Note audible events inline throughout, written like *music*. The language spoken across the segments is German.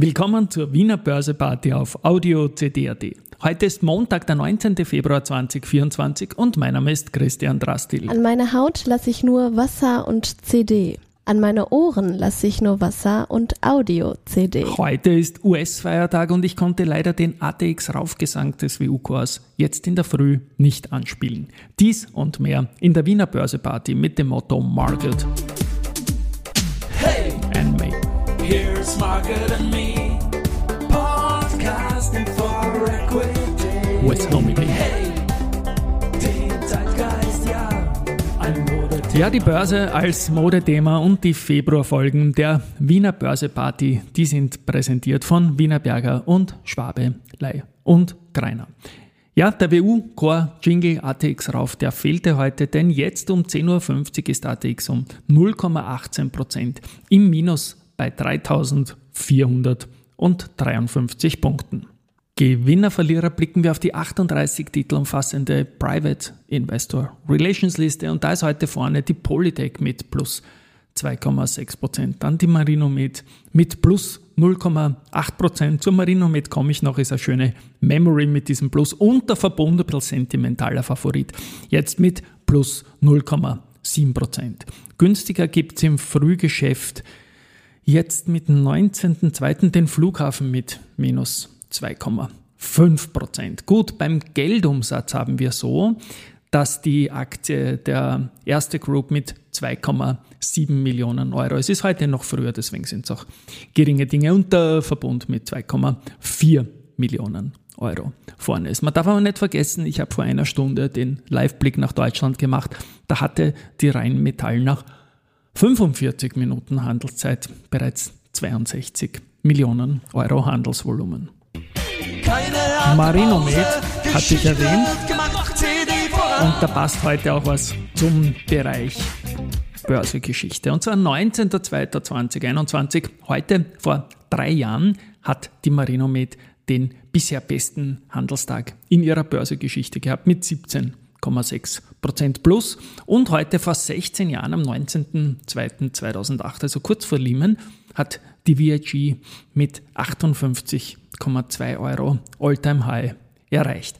Willkommen zur Wiener Börseparty auf Audio CD.at. Heute ist Montag, der 19. Februar 2024 und mein Name ist Christian Drastil. An meine Haut lasse ich nur Wasser und CD. An meine Ohren lasse ich nur Wasser und Audio-CD. Heute ist US-Feiertag und ich konnte leider den ATX Raufgesang des WU-Chors jetzt in der Früh nicht anspielen. Dies und mehr in der Wiener Börseparty mit dem Motto Market. Market and me. Podcasting for Equity. With Nomini. Hey, den Zeitgeist, ja. Ein Modethema. Ja, die Börse als Modethema und die Februarfolgen der Wiener Börseparty, die sind präsentiert von Wiener Berger und Schwabe, Lei und Greiner. Ja, der WU-Core Jingle ATX rauf, der fehlte heute, denn jetzt um 10.50 Uhr ist ATX um 0,18% im Minus bei 3.453 Punkten. Gewinner, Verlierer blicken wir auf die 38 Titel umfassende Private Investor Relations Liste und da ist heute vorne die Polytech mit plus 2,6%, dann die Marinomed mit plus 0,8%. Zur Marinomed komme ich noch, ist eine schöne Memory mit diesem Plus und der Verbund ein bisschen sentimentaler Favorit, jetzt mit plus 0,7%. Günstiger gibt es im Frühgeschäft jetzt mit 19.02. den Flughafen mit minus 2,5 Prozent. Gut, beim Geldumsatz haben wir so, dass die Aktie der erste Group mit 2,7 Millionen Euro, es ist heute noch früher, deswegen sind es auch geringe Dinge, und der Verbund mit 2,4 Millionen Euro vorne ist. Man darf aber nicht vergessen, ich habe vor einer Stunde den Live-Blick nach Deutschland gemacht, da hatte die Rheinmetall nach 45 Minuten Handelszeit bereits 62 Millionen Euro Handelsvolumen. Marinomed hatte ich erwähnt. Und da passt heute auch was zum Bereich Börsegeschichte. Und zwar 19.02.2021, heute vor drei Jahren, hat die Marinomed den bisher besten Handelstag in ihrer Börsegeschichte gehabt mit 17,6% plus. Und heute vor 16 Jahren, am 19.02.2008, also kurz vor Lehman, hat die VIG mit 58,2 Euro Alltime High erreicht.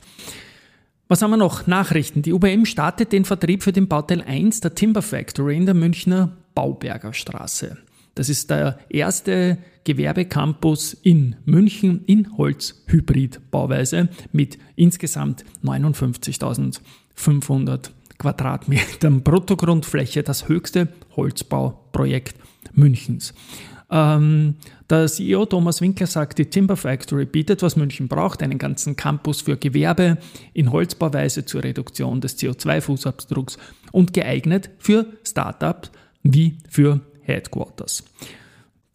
Was haben wir noch? Nachrichten. Die UBM startet den Vertrieb für den Bauteil 1 der Timber Factory in der Münchner Bauberger Straße. Das ist der erste Gewerbecampus in München in Holz-Hybrid-Bauweise mit insgesamt 59.500 Quadratmetern Bruttogrundfläche, das höchste Holzbauprojekt Münchens. Ähm, der CEO Thomas Winkler sagt, die Timber Factory bietet, was München braucht, einen ganzen Campus für Gewerbe in Holzbauweise zur Reduktion des CO2-Fußabdrucks und geeignet für Startups wie für Headquarters.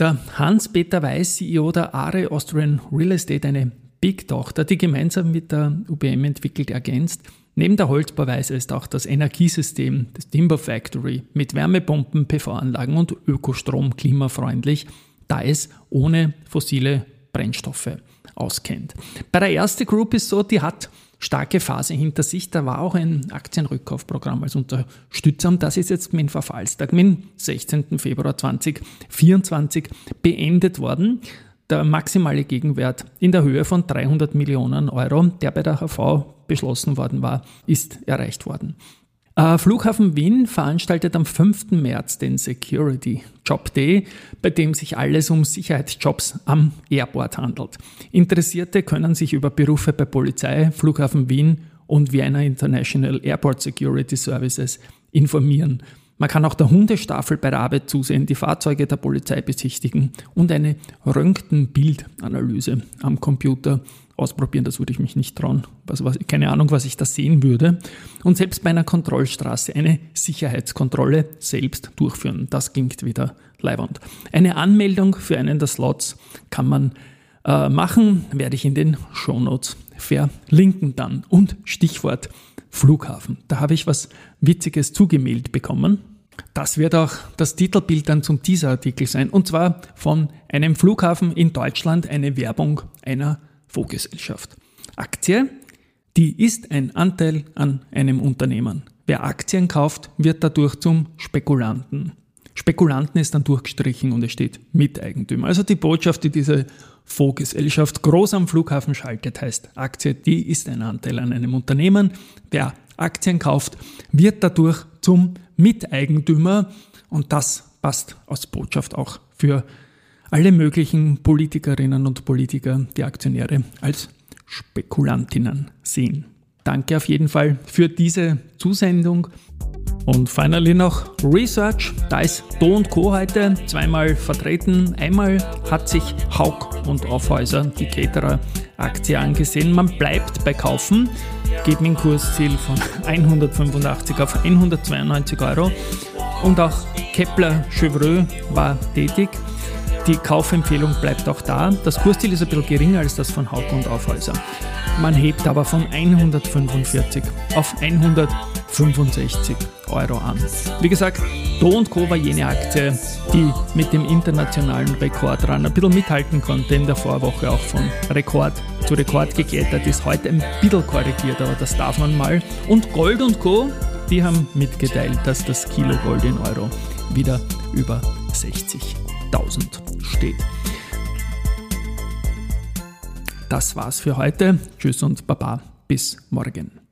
Der Hans-Peter Weiß, CEO der Are Austrian Real Estate, eine Big-Tochter, die gemeinsam mit der UBM entwickelt, ergänzt, Neben der Holzbauweise ist auch das Energiesystem des Timber Factory mit Wärmepumpen, PV-Anlagen und Ökostrom klimafreundlich, da es ohne fossile Brennstoffe auskennt. Bei der erste Group ist so, die hat starke Phase hinter sich. Da war auch ein Aktienrückkaufprogramm als Unterstützer und das ist jetzt mit dem Verfallstag, mit dem 16. Februar 2024 beendet worden der maximale Gegenwert in der Höhe von 300 Millionen Euro, der bei der HV beschlossen worden war, ist erreicht worden. Äh, Flughafen Wien veranstaltet am 5. März den Security Job Day, bei dem sich alles um Sicherheitsjobs am Airport handelt. Interessierte können sich über Berufe bei Polizei, Flughafen Wien und Vienna International Airport Security Services informieren. Man kann auch der Hundestaffel bei Arbeit zusehen, die Fahrzeuge der Polizei besichtigen und eine Röntgenbildanalyse am Computer ausprobieren. Das würde ich mich nicht trauen. Also, was, keine Ahnung, was ich da sehen würde. Und selbst bei einer Kontrollstraße eine Sicherheitskontrolle selbst durchführen. Das klingt wieder leiwand. Eine Anmeldung für einen der Slots kann man äh, machen, werde ich in den Shownotes verlinken dann. Und Stichwort Flughafen. Da habe ich was Witziges zugemailt bekommen. Das wird auch das Titelbild dann zum Teaser-Artikel sein. Und zwar von einem Flughafen in Deutschland eine Werbung einer Fondsgesellschaft. Aktie, die ist ein Anteil an einem Unternehmen. Wer Aktien kauft, wird dadurch zum Spekulanten. Spekulanten ist dann durchgestrichen und es steht Miteigentümer. Also die Botschaft, die diese Fondsgesellschaft groß am Flughafen schaltet, heißt Aktie, die ist ein Anteil an einem Unternehmen. Wer Aktien kauft, wird dadurch zum Miteigentümer und das passt als Botschaft auch für alle möglichen Politikerinnen und Politiker, die Aktionäre als Spekulantinnen sehen. Danke auf jeden Fall für diese Zusendung. Und finally noch Research. Da ist Do Co. heute zweimal vertreten. Einmal hat sich Haug und Aufhäuser die Caterer-Aktie angesehen. Man bleibt bei Kaufen, geht mit dem Kursziel von *laughs* 185 auf 192 Euro. Und auch Kepler Chevreux war tätig. Die Kaufempfehlung bleibt auch da. Das Kursziel ist ein bisschen geringer als das von Haug und Aufhäuser. Man hebt aber von 145 auf 165 Euro an. Wie gesagt, Do Co. war jene Aktie, die mit dem internationalen Rekordrun ein bisschen mithalten konnte, in der Vorwoche auch von Rekord zu Rekord geklettert ist, heute ein bisschen korrigiert, aber das darf man mal. Und Gold und Co., die haben mitgeteilt, dass das Kilo Gold in Euro wieder über 60.000 steht. Das war's für heute. Tschüss und Baba. Bis morgen.